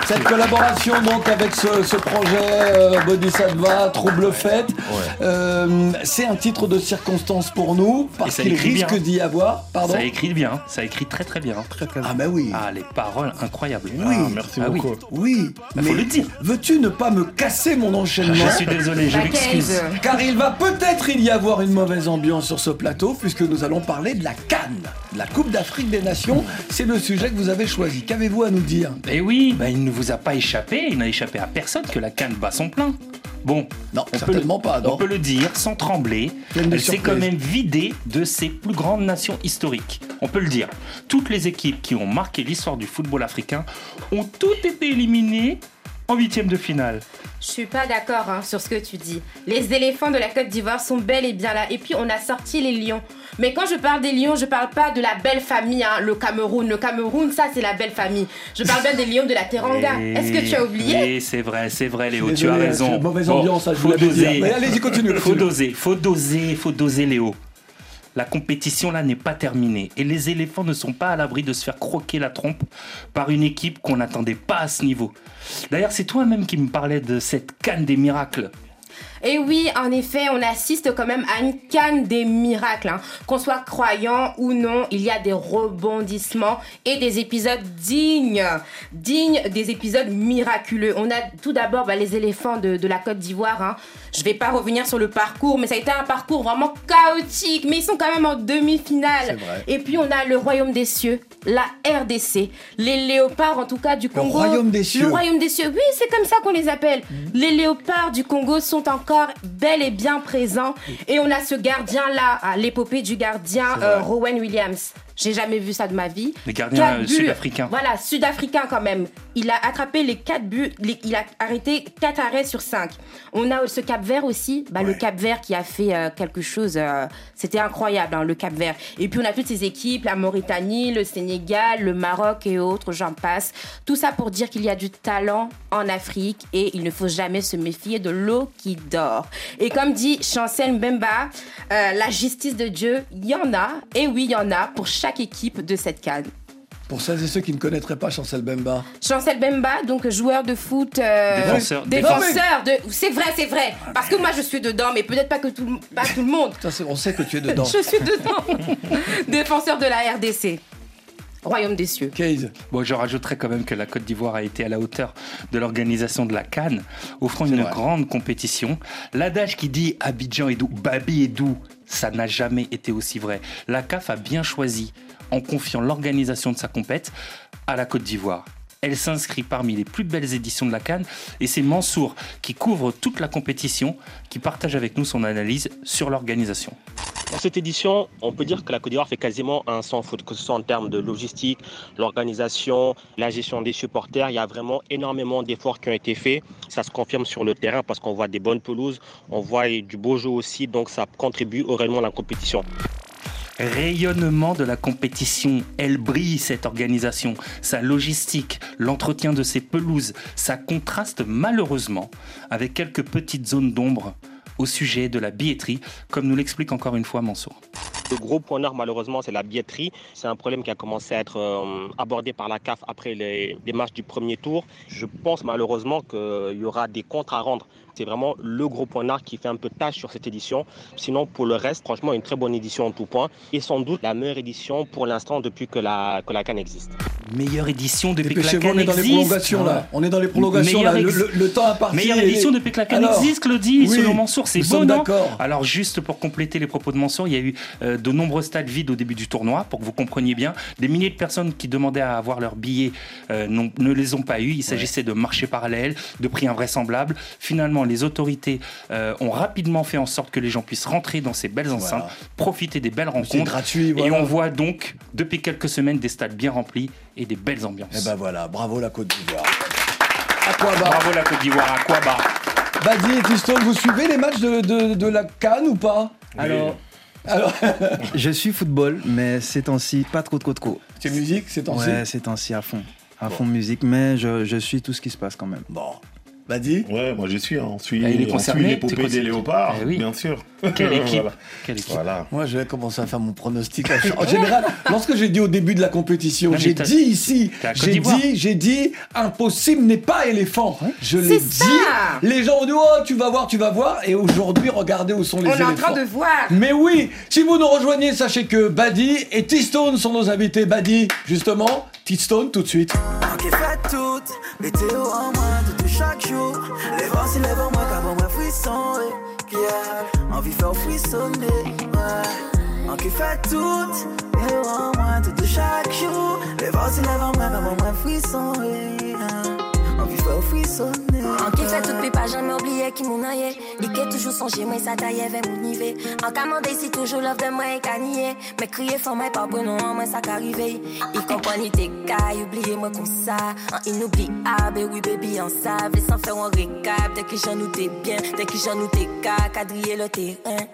Cette collaboration donc avec ce, ce projet euh, Bodhisattva, Trouble Fête, euh, c'est un titre de circonstance pour nous parce qu'il risque d'y avoir. Pardon. Ça écrit bien, ça écrit très très bien. Ah bah oui. Ah les paroles incroyables. Oui, merci Ah oui. Oui, Bah, faut le dire. Veux-tu ne pas me casser mon enchaînement Je suis désolé, je m'excuse. Car il va peut-être il y avoir une mauvaise ambiance sur ce plateau puisque nous allons parler de la Cannes, de la Coupe d'Afrique des Nations. C'est le sujet que vous avez choisi. Qu'avez-vous à nous dire? Eh oui, bah, il ne vous a pas échappé, il n'a échappé à personne que la canne bat son plein. Bon, non, on certainement peut, pas, non. On peut le dire sans trembler. Elle s'est quand même vidée de ses plus grandes nations historiques. On peut le dire. Toutes les équipes qui ont marqué l'histoire du football africain ont toutes été éliminées en huitième de finale. Je suis pas d'accord hein, sur ce que tu dis. Les éléphants de la Côte d'Ivoire sont bel et bien là. Et puis on a sorti les lions. Mais quand je parle des lions, je parle pas de la belle famille, hein, le Cameroun. Le Cameroun, ça c'est la belle famille. Je parle bien des lions de la Teranga. Est-ce que tu as oublié Oui, c'est vrai, c'est vrai, Léo, tu as raison. mauvaise ambiance, ça, je vous faut doser. Mais allez-y, continue, Faut doser, faut doser, faut doser, Léo. La compétition là n'est pas terminée et les éléphants ne sont pas à l'abri de se faire croquer la trompe par une équipe qu'on n'attendait pas à ce niveau. D'ailleurs, c'est toi-même qui me parlais de cette canne des miracles. Et oui, en effet, on assiste quand même à une canne des miracles. hein. Qu'on soit croyant ou non, il y a des rebondissements et des épisodes dignes, dignes des épisodes miraculeux. On a tout d'abord bah, les éléphants de, de la Côte d'Ivoire. hein. Je vais pas revenir sur le parcours, mais ça a été un parcours vraiment chaotique. Mais ils sont quand même en demi-finale. Et puis on a le Royaume des cieux, la RDC, les léopards en tout cas du Congo. Royaume des cieux. Le Royaume des cieux, oui, c'est comme ça qu'on les appelle. Les léopards du Congo sont encore bel et bien présents. Et on a ce gardien-là, l'épopée du gardien euh, Rowan Williams. J'ai jamais vu ça de ma vie. Les gardiens, sud-africains. Voilà, sud-africain quand même. Il a attrapé les quatre buts, les- il a arrêté quatre arrêts sur cinq. On a ce Cap Vert aussi, bah, le Cap Vert qui a fait euh, quelque chose, euh, c'était incroyable, hein, le Cap Vert. Et puis on a toutes ces équipes, la Mauritanie, le Sénégal, le Maroc et autres, j'en passe. Tout ça pour dire qu'il y a du talent en Afrique et il ne faut jamais se méfier de l'eau qui dort. Et comme dit Chancel Mbemba, euh, la justice de Dieu, il y en a, et oui, il y en a pour chaque équipe de cette canne. Pour celles et ceux qui ne connaîtraient pas Chancel Bemba. Chancel Bemba, donc joueur de foot. euh, Défenseur. Défenseur. de- C'est vrai, c'est vrai. Parce que moi, je suis dedans, mais peut-être pas que tout, pas tout le monde. On sait que tu es dedans. Je suis dedans. Défenseur de la RDC. Royaume des cieux. Bon, je rajouterais quand même que la Côte d'Ivoire a été à la hauteur de l'organisation de la Cannes, offrant une vrai. grande compétition. L'adage qui dit Abidjan est doux, Babi est doux, ça n'a jamais été aussi vrai. La CAF a bien choisi, en confiant l'organisation de sa compète à la Côte d'Ivoire. Elle s'inscrit parmi les plus belles éditions de la Cannes et c'est Mansour qui couvre toute la compétition qui partage avec nous son analyse sur l'organisation. Dans cette édition, on peut dire que la Côte d'Ivoire fait quasiment un sans faute, que ce soit en termes de logistique, l'organisation, la gestion des supporters. Il y a vraiment énormément d'efforts qui ont été faits. Ça se confirme sur le terrain parce qu'on voit des bonnes pelouses, on voit du beau jeu aussi, donc ça contribue au rayonnement de la compétition. Rayonnement de la compétition, elle brille cette organisation, sa logistique, l'entretien de ses pelouses, ça contraste malheureusement avec quelques petites zones d'ombre au sujet de la billetterie, comme nous l'explique encore une fois Mansour. Le gros point noir, malheureusement, c'est la billetterie. C'est un problème qui a commencé à être euh, abordé par la CAF après les, les matchs du premier tour. Je pense malheureusement qu'il y aura des comptes à rendre. C'est vraiment le gros point noir qui fait un peu tâche sur cette édition. Sinon, pour le reste, franchement, une très bonne édition en tout point. Et sans doute la meilleure édition pour l'instant depuis que la, que la Cannes existe. Meilleure édition depuis que la Cannes on est dans les existe. prolongations là. On est dans les prolongations là. Le, ex- le- le temps a parti. Meilleure et- édition depuis que la Cannes Alors, existe, Claudie, oui, selon Mansour, c'est non d'accord. Alors, juste pour compléter les propos de Mansour, il y a eu euh, de nombreux stades vides au début du tournoi, pour que vous compreniez bien. Des milliers de personnes qui demandaient à avoir leurs billets euh, n'ont- ne les ont pas eu. Il s'agissait de marchés parallèles, de prix invraisemblables. Finalement, les autorités euh, ont rapidement fait en sorte que les gens puissent rentrer dans ces belles enceintes, profiter des belles rencontres. gratuit, Et on voit donc, depuis quelques semaines, des stades bien remplis et des belles ambiances. Eh ben voilà, bravo la Côte d'Ivoire. À quoi bas Bravo la Côte d'Ivoire, à quoi bas Badi et Tiston, vous suivez les matchs de, de- de la Cannes ou pas Alors, Alors, je suis football, mais ces temps-ci, pas trop, trop, trop. c'est musique, c'est temps-ci Ouais, ces temps-ci à fond. À fond musique, mais je, je suis tout ce qui se passe quand même. Bon. Badi Ouais, moi je suis, hein. on suit, Ah, il est on suit l'épopée des léopards, Eh oui. bien sûr. Quelle équipe Voilà. Quelle équipe Voilà. Moi, je vais commencer à faire mon pronostic. En général, lorsque j'ai dit au début de la compétition, j'ai dit ici, j'ai dit, j'ai dit, impossible n'est pas éléphant. Je l'ai dit. Les gens ont dit, oh, tu vas voir, tu vas voir. Et aujourd'hui, regardez où sont les On est éléphants. en train de voir. Mais oui, si vous nous rejoignez, sachez que Buddy et T-Stone sont nos invités. Buddy, justement, T-Stone tout de suite. qui fait tout Météo en de chaque jour Les vents s'y lèvent en moi qu'avant moi frisson yeah. Envie faire frissonner. En qui fait tout Météo en moi de tout chaque jour Les vents s'y lèvent en moi qu'avant moi frisson yeah. En qui fait tout puis pas jamais oublié qui m'en aille Il qui toujours songé moi ça taille vers mon niveau. En commandé si toujours love de moi et canier Mais crier fort moi pas bon non moi ça qu'arrivé. Il comprend ni tes cas oublié moi comme ça. En inoubliable oui baby en savent Et sans faire un récap Dès que j'en nous bien Dès que j'en nous cas Quadriller le terrain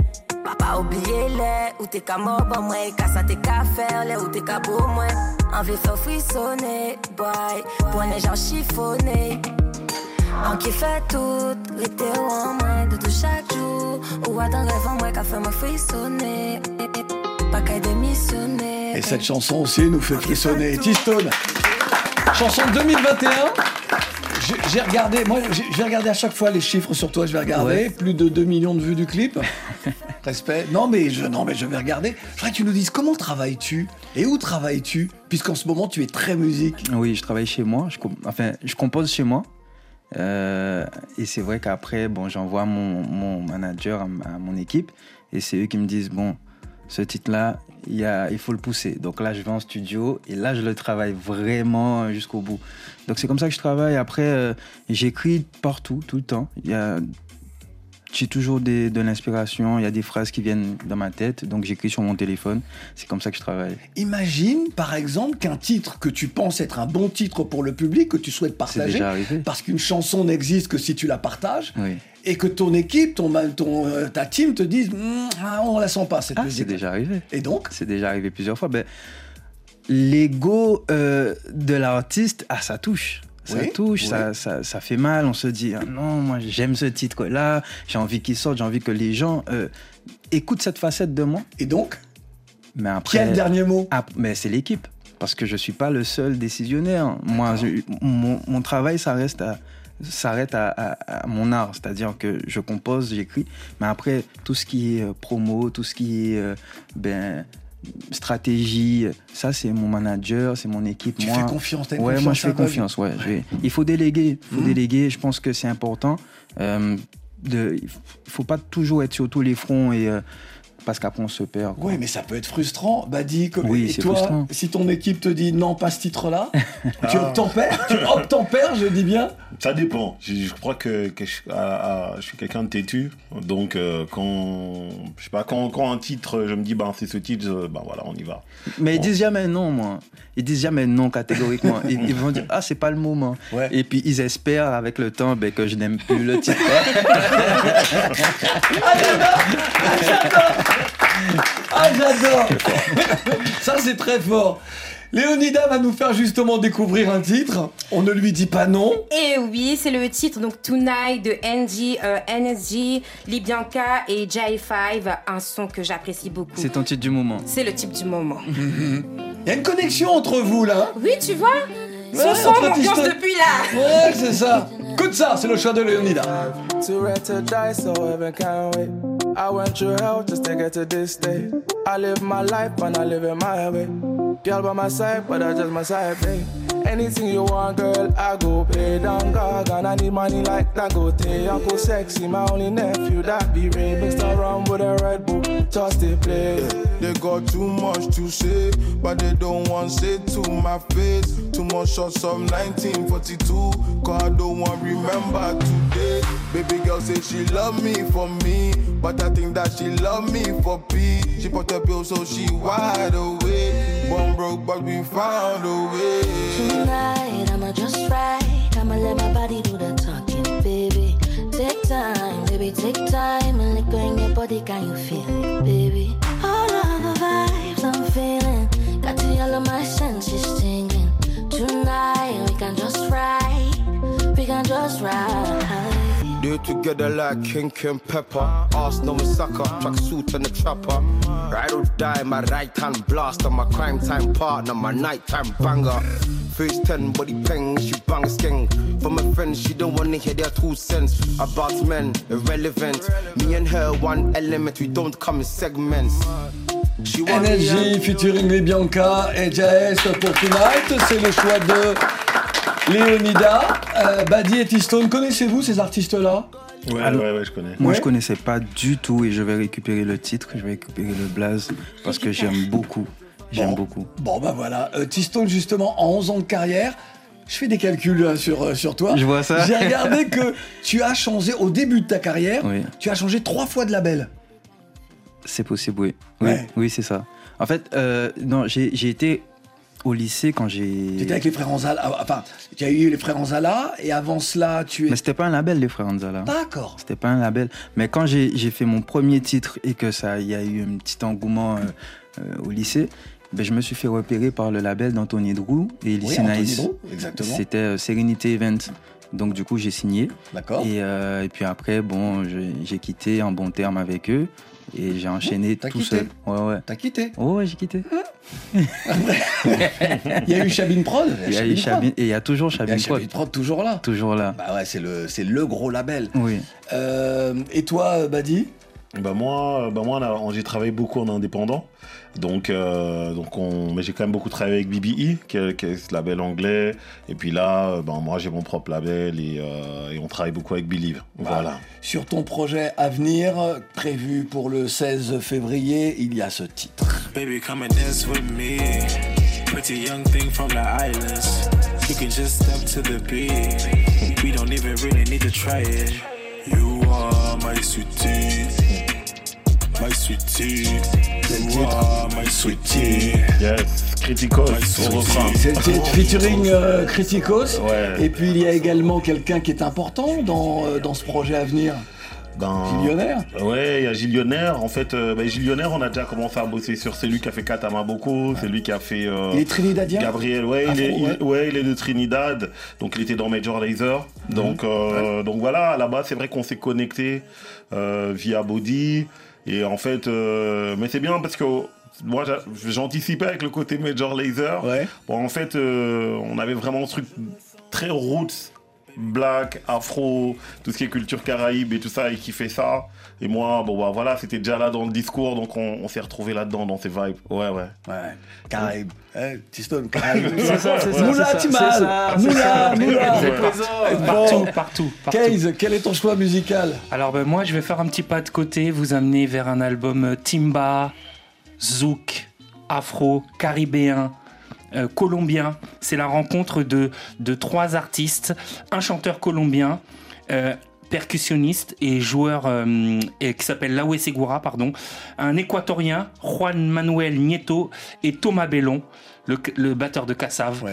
Papa oublié les Ou t'es qu'à mort pour moi Et qu'à ça t'es qu'à faire Les ou t'es qu'à pour moi Envie faire frissonner Boy Pour les gens chiffonnés en qui fait tout, l'été ou en moi de tout chaque jour. Ou à d'un rêve en moi qu'a fait me frissonner. Pas qu'à démissionner. Et cette chanson aussi nous fait frissonner. T-Stone, chanson de 2021. J'ai- regardé, moi, j'ai- je vais regarder à chaque fois les chiffres sur toi. Je vais regarder Ouais. plus de 2 millions de vues du clip. Respect. Non mais je, non mais je vais regarder. Je voudrais que tu nous dises comment travailles-tu et où travailles-tu, puisqu'en ce moment tu es très musique. Oui, je travaille chez moi. Je, enfin, je compose chez moi. Euh, et c'est vrai qu'après, bon, j'envoie mon, mon manager à mon équipe et c'est eux qui me disent bon, ce titre-là, il, faut le pousser. Donc là, je vais en studio et là, je le travaille vraiment jusqu'au bout. Donc c'est comme ça que je travaille. Après, euh, j'écris partout, tout le temps. Il y a j'ai toujours des- de l'inspiration, il y a des phrases qui viennent dans ma tête, donc j'écris sur mon téléphone. C'est comme ça que je travaille. Imagine par exemple qu'un titre que tu penses être un bon titre pour le public, que tu souhaites partager, déjà arrivé. parce qu'une chanson n'existe que si tu la partages, Oui. et que ton équipe, ton, ton, euh, ta team te dise Hum, ah, on la sent pas cette Ah, musique. c'est déjà arrivé. Et donc C'est déjà arrivé plusieurs fois. Ben, L'ego euh, de l'artiste, ah, ça touche. Ça Oui, touche, oui. Ça, ça, ça fait mal. On se dit, ah non, moi j'aime ce titre-là, j'ai envie qu'il sorte, j'ai envie que les gens euh, écoutent cette facette de moi. Et donc Mais après, le dernier mot? Ah, mais c'est l'équipe. Parce que je suis pas le seul décisionnaire. Moi, je- mon, mon travail, ça reste à s'arrête à, à- à mon art, c'est-à-dire que je compose, j'écris, mais après tout ce qui est euh, promo, tout ce qui est euh, ben, stratégie, ça c'est mon manager, c'est mon équipe. Tu moi, fais confiance, une ouais, moi je fais confiance. Ouais, vais- Il faut déléguer, il faut Mhm. déléguer. Je pense que c'est important. Euh, de, il faut pas toujours être sur tous les fronts et euh, parce qu'après on se perd. quoi. Oui, mais ça peut être frustrant. Bah, dis, que- Oui, et c'est toi, frustrant. si ton équipe te dit non, pas ce titre-là, tu Ah. obtempères, tu obtempères, je dis bien. Ça dépend. Je, je crois que, que je, à- à- je suis quelqu'un de têtu. Donc, euh, quand, je sais pas, quand, quand un titre, je me dis, ben, c'est ce titre, euh, ben voilà, on y va. Mais ils disent jamais non, moi. Ils disent jamais non catégoriquement. Ils, ils vont dire ah c'est pas le moment. Et puis ils espèrent avec le temps ben, que je n'aime plus le titre. Ah, j'adore Ça, c'est très fort. Léonida va nous faire justement découvrir un titre. On ne lui dit pas non. Et oui, c'est le titre donc Tonight de NG, euh, NSG, Libianca et J5, un son que j'apprécie beaucoup. C'est ton titre du moment. C'est le type du moment. Il y a une connexion entre vous là. Oui, tu vois Ouais, Son Tiston- depuis là. Ouais, c'est ça. Écoute ça, c'est le choix de Léonida. I went through hell just to get to this day. I live my life and I live it my way. Girl by my side, but I just my side, babe. Anything you want, girl, I go pay down gaga. And I need money like Dangote. Uncle sexy, my only nephew that be Ray. Mixed around with a Red Bull, just to play. They got too much to say, but they don't want say to my face. Too much shots of 1942, cause I don't want remember today. Baby girl say she love me for me, but I think that she love me for P. She put the bill so she wide awake. Born broke, but we found a way. Tonight, I'ma just ride. I'ma let my body do the talking, baby. Take time, baby, take time. And liquor your body, can you feel it, baby? All of the vibes I'm feeling. Got to all my senses tingling. Tonight, we can just ride. We can just ride. Do it together like King Kim Pepper. Arsenal and sucker, track suit and the trapper. Ride or die, my right hand blaster, my crime time partner, my nighttime banger. Face 10, body peng, she bang sking. For my friends, she don't wanna hear their two cents. About men, irrelevant. Me and her, one element, we don't come in segments. She want me NSJ featuring les Bianca et Jaes pour Tonight. C'est le choix de Léonida. Euh, Badi et T-Stone, connaissez-vous ces artistes-là? Ouais, Alors, ouais, ouais, je connais. Moi, Ouais. je connaissais pas du tout et je vais récupérer le titre, je vais récupérer le blaze parce que j'aime beaucoup. J'aime Bon. beaucoup. Bon, bah voilà. Euh, T-Stone, justement, en 11 ans de carrière, je fais des calculs là, sur, euh, sur toi. Je vois ça. J'ai regardé que tu as changé, au début de ta carrière, Oui. tu as changé trois fois de label. C'est possible, oui. Oui, Ouais. oui c'est ça. En fait, euh, non, j'ai j'ai été au lycée quand j'ai. Tu étais avec les frères Anzala. ah, Enfin, tu as eu les frères Anzala, et avant cela, tu es. Mais c'était pas un label, les frères Anzala. D'accord. C'était pas un label. Mais quand j'ai fait mon premier titre et que ça, il y a eu un petit engouement euh, euh, au lycée, ben, je me suis fait repérer par le label d'Anthony Drew et Lycée Anthony Nice. Drew, exactement. C'était euh, Serenity Event. Donc du coup, j'ai signé. D'accord. Et, euh, et puis après, bon, j'ai quitté en bon terme avec eux. Et j'ai enchaîné tout quitté seul. Ouais, ouais. T'as quitté Ouais, ouais, j'ai quitté. Il y a eu Chabine Prod Il y a eu Chabine- et il y a toujours Chabine a Chabine Prod toujours là. Toujours là. Bah ouais, c'est le, c'est le gros label. Oui. Euh, et toi, Badi? Bah moi, bah moi on a- j'ai travaillé beaucoup en indépendant. Donc, euh, donc on, mais j'ai quand même beaucoup travaillé avec BBE, qui est, qui est ce label anglais. Et puis là, euh, ben moi j'ai mon propre label et, euh, et on travaille beaucoup avec Believe. Voilà. Sur ton projet à venir, prévu pour le 16 février, il y a ce titre. Baby, come and dance with me. Pretty young thing from the islands. You can just step to the beat. We don't even really need to try it. You are my sweetie. My sweetie. My sweetie. Yes, Criticos au refrain. C'est le titre featuring euh, Criticos. Ouais. Et puis il y a également quelqu'un qui est important dans, euh, dans ce projet à venir. Ben, Gillionnaire Ouais, il y a Gillionnaire. En fait, euh, ben, Gillionnaire, on a déjà commencé à bosser sur celui qui a fait Katama Boko, c'est lui qui a fait. euh, Il est trinidadien Gabriel, ouais, il est, il- ouais. ouais, il est de Trinidad, donc il était dans Major Laser. Donc, euh, donc voilà, à la base, c'est vrai qu'on s'est connecté euh, via Body. Et en fait, euh, mais c'est bien parce que moi, j'a- j'anticipais avec le côté Major Laser. Bon, en fait, euh, on avait vraiment ce truc très roots, black, afro, tout ce qui est culture caraïbe et tout ça, et qui fait ça. Et moi, bon, bah voilà, c'était déjà là dans le discours, donc on, on s'est retrouvé là-dedans, dans ces vibes. Ouais, ouais. Ouais, Caraïbes. Eh, T-Stone, Caraïbes. C'est ça, c'est ça, Moula Timal. Moula. Moula. Partout, partout. Case, quel est ton choix musical Alors ben, moi, je vais faire un petit pas de côté, vous amener vers un album euh, timba, zouk, afro, caribéen. euh, colombien, c'est la rencontre de, de trois artistes, un chanteur colombien, euh, percussionniste et joueur euh, qui s'appelle Laoué Segura, pardon, un équatorien, Juan Manuel Nieto et Thomas Bellon, le, le batteur de Cassav.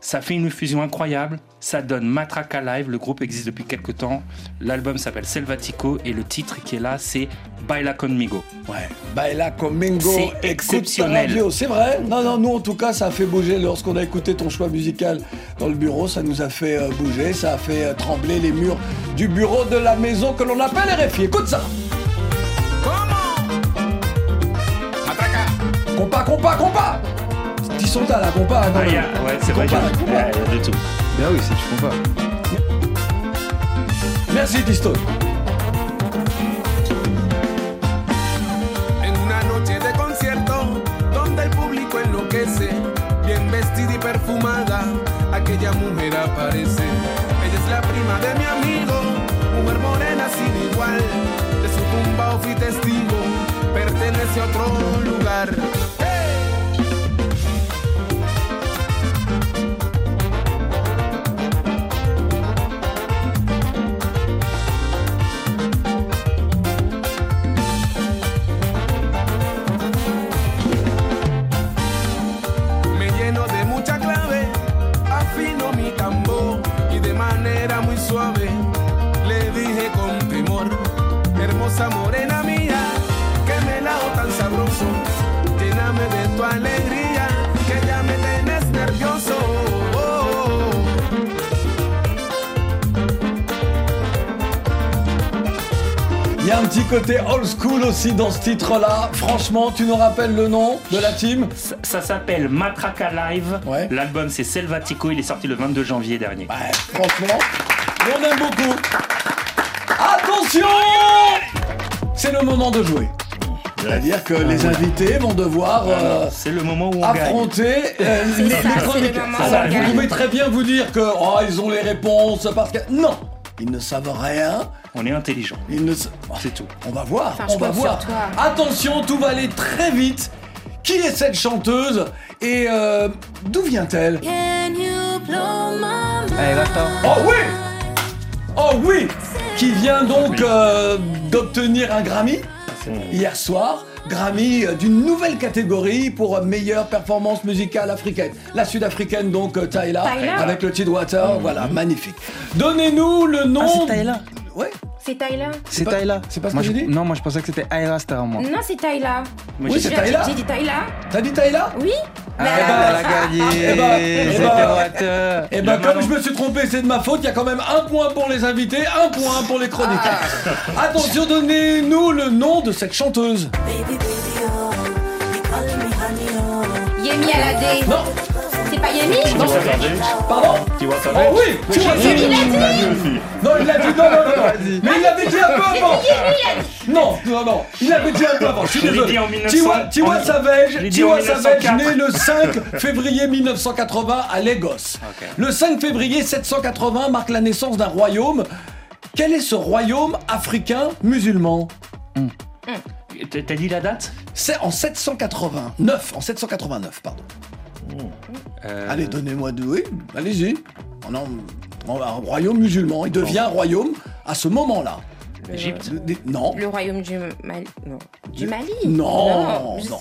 Ça fait une fusion incroyable. Ça donne Matraca Live. Le groupe existe depuis quelques temps. L'album s'appelle Selvatico et le titre qui est là, c'est Baila Conmigo. Ouais. Baila Conmigo. C'est exceptionnel. radio, C'est vrai? Non, non, nous en tout cas, ça a fait bouger lorsqu'on a écouté ton choix musical dans le bureau. Ça nous a fait euh, bouger, ça a fait euh, trembler les murs du bureau de la maison que l'on appelle RFI. Écoute ça Compas, compas, compas Ils sont à la quand Ah, même. y a- ouais, c'est vrai, j'ai- compas. y a- y a de tout. Ben oui, si tu comprends. Merci, T-Stone. En una noche de concierto donde el público enloquece, bien vestida y perfumada, aquella mujer aparece. Ella es la prima de mi amigo, mujer morena sin igual. De su tumbao fui testigo, pertenece a otro lugar. Hermosa morena mía, que me lao tan sabroso, lléname de tu alegría, que ya me tenés nervioso. Il y a un petit côté old school aussi dans ce titre-là. Franchement, tu nous rappelles le nom de la team Ça, ça s'appelle Matraca Live. L'album c'est Selvatico. Il est sorti le 22 janvier dernier. Franchement, on aime beaucoup. Attention C'est le moment de jouer. C'est-à-dire que les invités vont devoir euh, C'est le moment où on affronter euh, les, ça, les chroniqueurs. le Alors, vous gagne. pouvez très bien vous dire que oh, ils ont les réponses parce que non, ils ne savent rien. On est intelligent. Ils ne sa- C'est tout. On va voir, Enfin, on va voir. Attention, tout va aller très vite. Qui est cette chanteuse et euh, d'où vient-elle? Oh oui Oh oui Qui vient donc euh, d'obtenir un Grammy hier soir. Grammy euh, d'une nouvelle catégorie pour meilleure performance musicale africaine. La sud-africaine donc euh, Tyla. avec le Tidwater, voilà, magnifique. Donnez-nous le nom. Ah, Ouais. C'est Tyla. C'est pas- Tyla. c'est pas ce Moi, que je- j'ai dit Non, moi je pensais que c'était Aira Star, moi. Non, c'est Tyla. Oui, c'est J'ai- Tyla. J'ai dit Tyla. T'as dit Tyla Oui. Ah, elle a gagné. Eh ben, eh ben, eh ben, comme je me suis trompé, c'est de ma faute. Il y a quand même un point pour les invités, un point pour les chroniqueurs. Attention, donnez-nous le nom de cette chanteuse. Yemi Alade. Non. C'est pas Yemi Non. Pardon Tiwa Oh oui, tu vois, Yemi, il a dit. Non, il l'a dit, non, non, non, non. Mais il l'avait dit un peu avant. Non, non, non, il l'avait dit un peu avant. Je suis désolé. dit en 1900. Tiwa, Tiwa en- Savage, je l'ai dit en Tiwa Savage, 1904. né le 5 février 1980 à Lagos. Le 5 février 780 marque la naissance d'un royaume. Quel est ce royaume africain musulman? T'as t'as dit la date? C'est en 789, en 789, pardon. Euh, Allez, donnez-moi deux. Oui, allez-y. Oh non, bon, un royaume musulman. Il devient un royaume à ce moment-là. Égypte Des- Non. Le royaume du Mali. Non. Du Mali Non, je- non.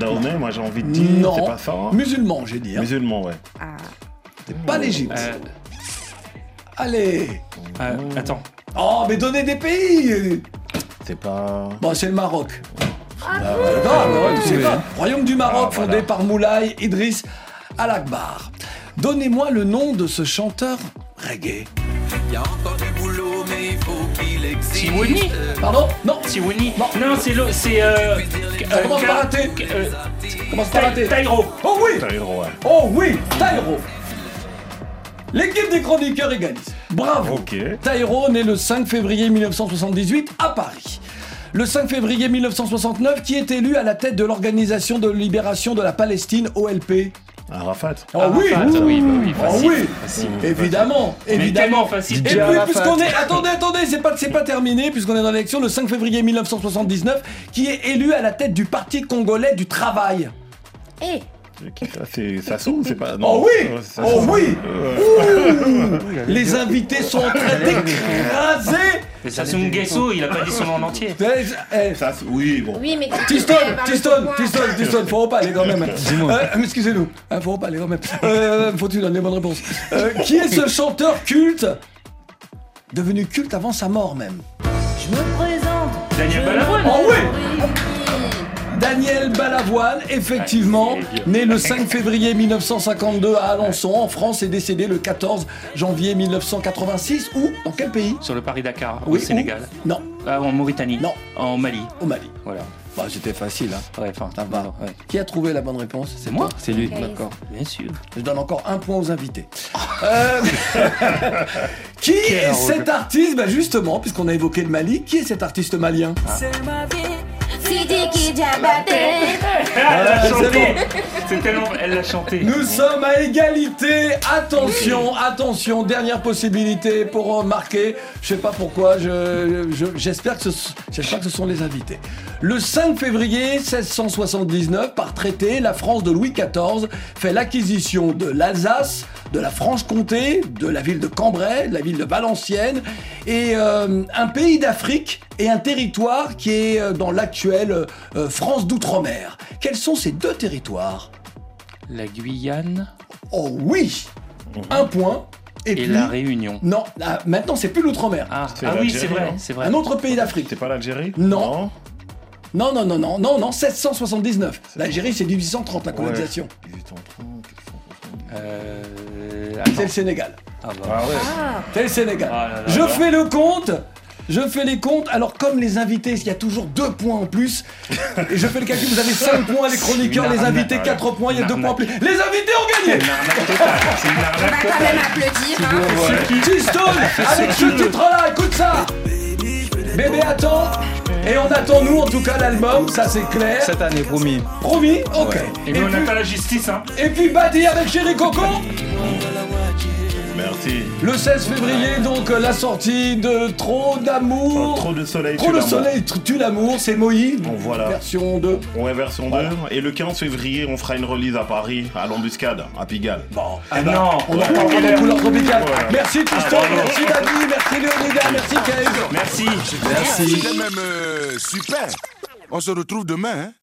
Dahomey, moi j'ai envie de dire, Non. c'est pas ça. hein Musulman, j'ai dit. hein. Musulman, ouais. Ah. C'est pas l'Égypte. Euh, Allez. euh, attends. Oh, mais donnez des pays. C'est pas. Bon, c'est le Maroc. Ah, Ah, ouais, grave, ouais, c'est oui. grave. Royaume du Maroc, Ah, fondé voilà. par Moulay Idriss Al-Akbar. Donnez-moi le nom de ce chanteur reggae. Y a encore du boulot, mais il faut qu'il existe. Pardon Non. Non. Non, c'est le. C'est. Euh, Ça commence par un T. euh, Commence par un T. Tyro. Oh oui Tyro, ouais. Oh oui Tyro L'équipe des chroniqueurs égalise. Bravo Ok. Tyro né le 5 février 1978 à Paris. Le 5 février 1969, qui est élu à la tête de l'Organisation de libération de la Palestine, OLP Arafat. Oh oui Arafat, oui, bah oui, Oh facile, oui facile. Évidemment Évidemment facile. Et puis, puisqu'on est. Attendez, attendez, c'est pas, c'est pas terminé, puisqu'on est dans l'élection, le 5 février 1979, qui est élu à la tête du Parti congolais du travail. Eh, C'est Sassou, c'est pas. Oh oui c'est Oh oui Euh, Ouh Les invités sont en train d'écraser Mais Sassou Nguesso, il a pas dit son nom en entier. Eh, eh, Sassou, oui, bon. oui, mais. Tiston, Tiston. Tiston, Tiston, faut pas aller quand même. Euh, Excusez-nous, hein, faut pas aller quand même. Euh, Faut-il donner les bonnes réponses Euh, Qui est ce chanteur culte Devenu culte avant sa mort même? Je me présente. Daniel Balavoine. Oh oui Daniel Balavoine, effectivement, Ah, né le 5 février 1952 à Alençon, en France, et décédé le 14 janvier 1986. Où? Dans quel pays? Sur le Paris-Dakar, Oui, au Sénégal. où Non, Ah, en Mauritanie. Non. En Mali. au Mali. Voilà. Bah, c'était facile, hein. Ouais, enfin, Ça va. non, ouais. Qui a trouvé la bonne réponse? C'est moi? C'est lui. D'accord. Bien sûr. Je donne encore un point aux invités. Euh, qui est cet artiste? Bah Justement, puisqu'on a évoqué le Mali, qui est cet artiste malien? C'est ma vie. Ah, c'est chanté C'est tellement... Elle l'a chanté. Nous sommes à égalité. Attention, attention, dernière possibilité pour marquer. Je sais pas pourquoi. Je, je- j'espère que ce, j'espère que ce sont les invités. Le 5 février 1679, par traité, la France de Louis XIV fait l'acquisition de l'Alsace, de la Franche-Comté, de la ville de Cambrai, de la ville de Valenciennes, et euh, un pays d'Afrique et un territoire qui est euh, dans l'actuelle euh, France d'outre-mer. Quels sont ces deux territoires? La Guyane Oh oui Un point. Et, et puis, la Réunion. Non, là, maintenant c'est plus l'outre-mer. Ah, ah oui, c'est vrai, c'est vrai. Un autre pays d'Afrique. C'est pas l'Algérie? Non. Non, non, non, non, non, non, 779. L'Algérie, c'est 1830, la colonisation. Euh... C'est Attends. le Sénégal. Ah bah. Ah ouais. C'est le Sénégal. Ah là là Je là. fais le compte. Je fais les comptes. Alors, comme les invités, il y a toujours deux points en plus. Et je fais le calcul. Vous avez 5 points, les chroniqueurs, C'est les invités, arnaque. 4 points. Il y a Une 2 points en plus. Les invités ont C'est gagné une arnaque totale. C'est une On va quand même applaudir. Hein. T-Stone avec ce titre-là, écoute ça Bébé attend et on attend nous en tout cas l'album, ça c'est clair. Cette année, promis. Promis Ok. Et Et, nous, on puis, attend la justice, hein. et puis Badi avec Chéri Coco Merci. Le 16 février, donc euh, la sortie de Trop d'amour. Trop de soleil, Trop de l'amour. soleil, tue l'amour, c'est Moïse. Bon, voilà. Version 2. Ouais, version 2. Et le 15 février, on fera une release à Paris, à l'embuscade, à Pigalle. Bon, Ah eh ben, non. on en Ouais. parlera dans Couleur Tropicale. Ouais. Merci Tristan, Ah, bravo. merci Dadi, merci Léonida, merci. Merci. C'était même euh, super. On se retrouve demain. Hein